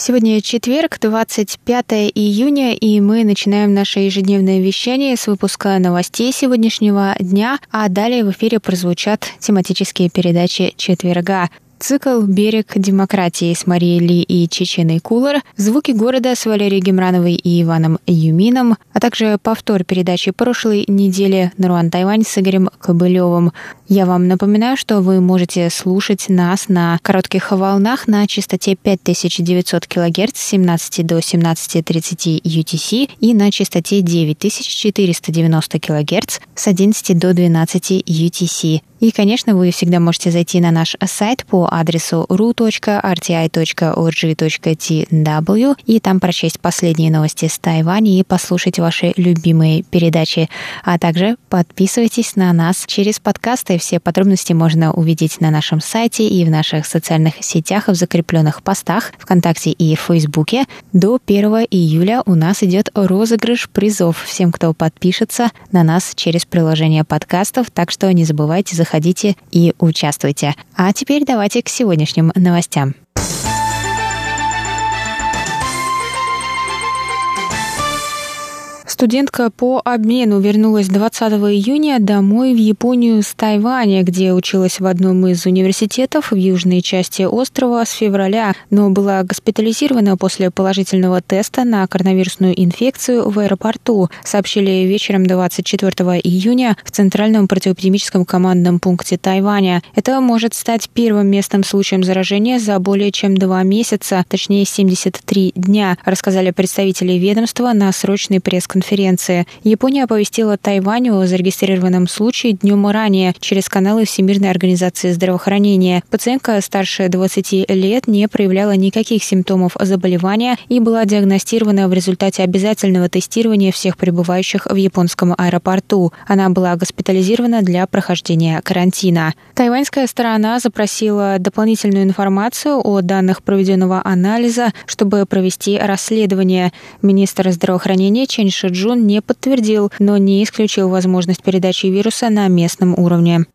Сегодня четверг, 25 июня, и мы начинаем наше ежедневное вещание с выпуска новостей сегодняшнего дня, а далее в эфире прозвучат тематические передачи четверга. Цикл «Берег демократии» с Марией Ли и Чеченой Кулер, «Звуки города» с Валерией Гемрановой и Иваном Юмином, а также повтор передачи прошлой недели «Наруан Тайвань» с Игорем Кобылевым. Я вам напоминаю, что вы можете слушать нас на коротких волнах на частоте 5900 кГц с 17 до 17.30 UTC и на частоте 9490 кГц с 11 до 12 UTC. И, конечно, вы всегда можете зайти на наш сайт по адресу ru.rti.org.tw и там прочесть последние новости с Тайваня и послушать ваши любимые передачи. А также подписывайтесь на нас через подкасты. Все подробности можно увидеть на нашем сайте и в наших социальных сетях в закрепленных постах ВКонтакте и Фейсбуке. До 1 июля у нас идет розыгрыш призов всем, кто подпишется на нас через приложение подкастов, так что не забывайте заходите и участвуйте. А теперь давайте к сегодняшним новостям. Студентка по обмену вернулась 20 июня домой в Японию с Тайваня, где училась в одном из университетов в южной части острова с февраля, но была госпитализирована после положительного теста на коронавирусную инфекцию в аэропорту, сообщили вечером 24 июня в Центральном противоэпидемическом командном пункте Тайваня. Это может стать первым местным случаем заражения за более чем два месяца, точнее 73 дня, рассказали представители ведомства на срочной пресс-конференции конференции. Япония оповестила Тайвань о зарегистрированном случае днем ранее через каналы Всемирной организации здравоохранения. Пациентка старше 20 лет не проявляла никаких симптомов заболевания и была диагностирована в результате обязательного тестирования всех прибывающих в японском аэропорту. Она была госпитализирована для прохождения карантина. Тайваньская сторона запросила дополнительную информацию о данных проведенного анализа, чтобы провести расследование. Министр здравоохранения Чен Шиджу Джун не подтвердил, но не исключил возможность передачи вируса на местном уровне.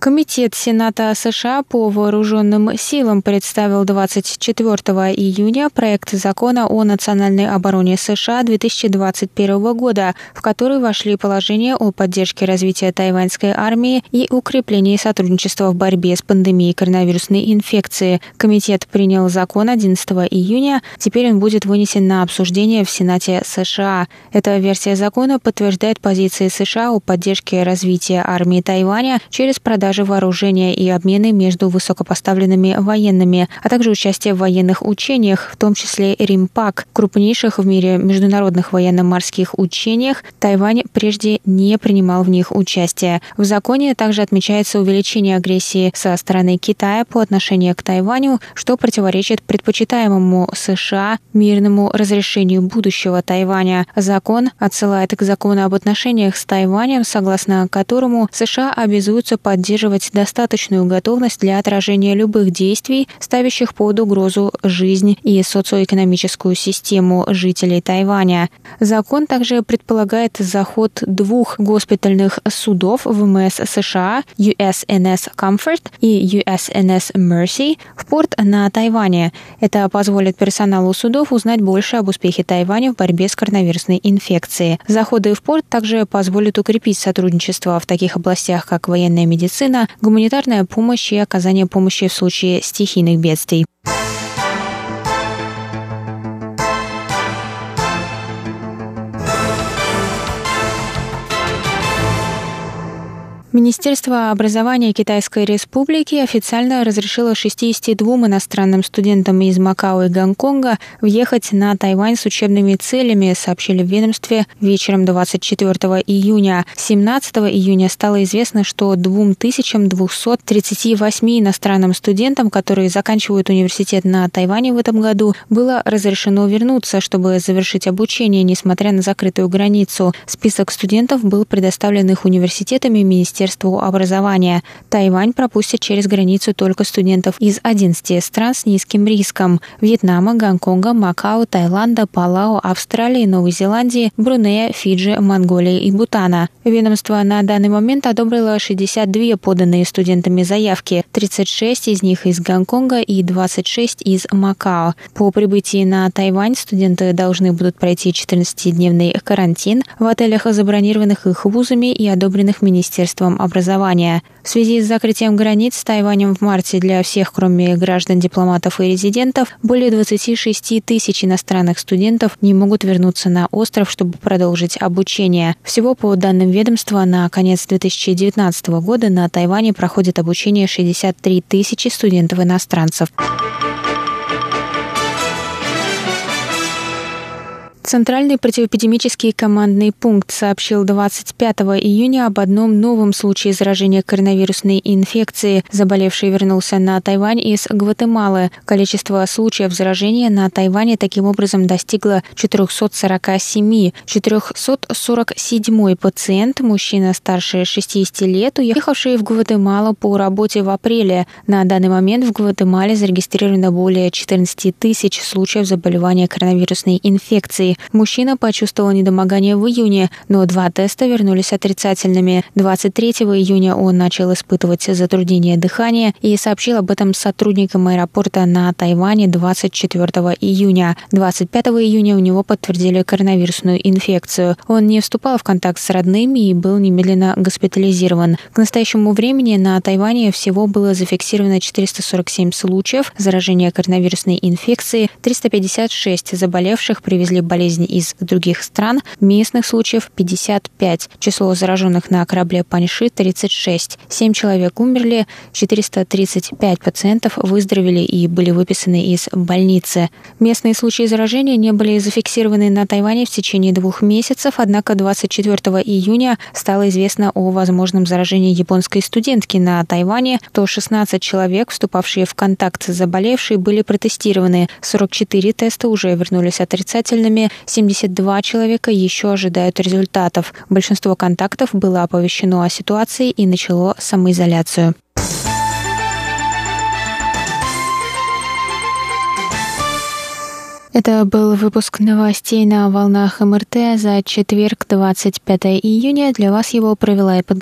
Комитет Сената США по вооруженным силам представил 24 июня проект закона о национальной обороне США 2021 года, в который вошли положения о поддержке развития тайваньской армии и укреплении сотрудничества в борьбе с пандемией коронавирусной инфекции. Комитет принял закон 11 июня, теперь он будет вынесен на обсуждение в Сенате США. Эта версия закона подтверждает позиции США о поддержке развития армии Тайваня через продажу продажи вооружения и обмены между высокопоставленными военными, а также участие в военных учениях, в том числе Римпак, крупнейших в мире международных военно-морских учениях. Тайвань прежде не принимал в них участие. В законе также отмечается увеличение агрессии со стороны Китая по отношению к Тайваню, что противоречит предпочитаемому США мирному разрешению будущего Тайваня. Закон отсылает к закону об отношениях с Тайванем, согласно которому США обязуются поддерживать поддерживать достаточную готовность для отражения любых действий, ставящих под угрозу жизнь и социоэкономическую систему жителей Тайваня. Закон также предполагает заход двух госпитальных судов ВМС США USNS Comfort и USNS Mercy в порт на Тайване. Это позволит персоналу судов узнать больше об успехе Тайваня в борьбе с коронавирусной инфекцией. Заходы в порт также позволят укрепить сотрудничество в таких областях, как военная медицина, медицина, гуманитарная помощь и оказание помощи в случае стихийных бедствий. Министерство образования Китайской Республики официально разрешило 62 иностранным студентам из Макао и Гонконга въехать на Тайвань с учебными целями, сообщили в ведомстве вечером 24 июня. 17 июня стало известно, что 2238 иностранным студентам, которые заканчивают университет на Тайване в этом году, было разрешено вернуться, чтобы завершить обучение, несмотря на закрытую границу. Список студентов был предоставлен их университетами Министерством Министерству образования. Тайвань пропустит через границу только студентов из 11 стран с низким риском – Вьетнама, Гонконга, Макао, Таиланда, Палау, Австралии, Новой Зеландии, Брунея, Фиджи, Монголии и Бутана. Ведомство на данный момент одобрило 62 поданные студентами заявки, 36 из них из Гонконга и 26 из Макао. По прибытии на Тайвань студенты должны будут пройти 14-дневный карантин в отелях, забронированных их вузами и одобренных Министерством образования. В связи с закрытием границ с Тайванем в марте для всех, кроме граждан, дипломатов и резидентов, более 26 тысяч иностранных студентов не могут вернуться на остров, чтобы продолжить обучение. Всего, по данным ведомства, на конец 2019 года на Тайване проходит обучение 63 тысячи студентов-иностранцев. Центральный противоэпидемический командный пункт сообщил 25 июня об одном новом случае заражения коронавирусной инфекцией. Заболевший вернулся на Тайвань из Гватемалы. Количество случаев заражения на Тайване таким образом достигло 447. 447 пациент, мужчина старше 60 лет, уехавший в Гватемалу по работе в апреле. На данный момент в Гватемале зарегистрировано более 14 тысяч случаев заболевания коронавирусной инфекцией. Мужчина почувствовал недомогание в июне, но два теста вернулись отрицательными. 23 июня он начал испытывать затруднение дыхания и сообщил об этом сотрудникам аэропорта на Тайване 24 июня. 25 июня у него подтвердили коронавирусную инфекцию. Он не вступал в контакт с родными и был немедленно госпитализирован. К настоящему времени на Тайване всего было зафиксировано 447 случаев заражения коронавирусной инфекцией, 356 заболевших привезли болезнь болезни из других стран, местных случаев 55. Число зараженных на корабле Паньши 36. 7 человек умерли, 435 пациентов выздоровели и были выписаны из больницы. Местные случаи заражения не были зафиксированы на Тайване в течение двух месяцев, однако 24 июня стало известно о возможном заражении японской студентки на Тайване, то 16 человек, вступавшие в контакт с заболевшей, были протестированы. 44 теста уже вернулись отрицательными, 72 человека еще ожидают результатов. Большинство контактов было оповещено о ситуации и начало самоизоляцию. Это был выпуск новостей на волнах МРТ за четверг, 25 июня. Для вас его провела и подготовила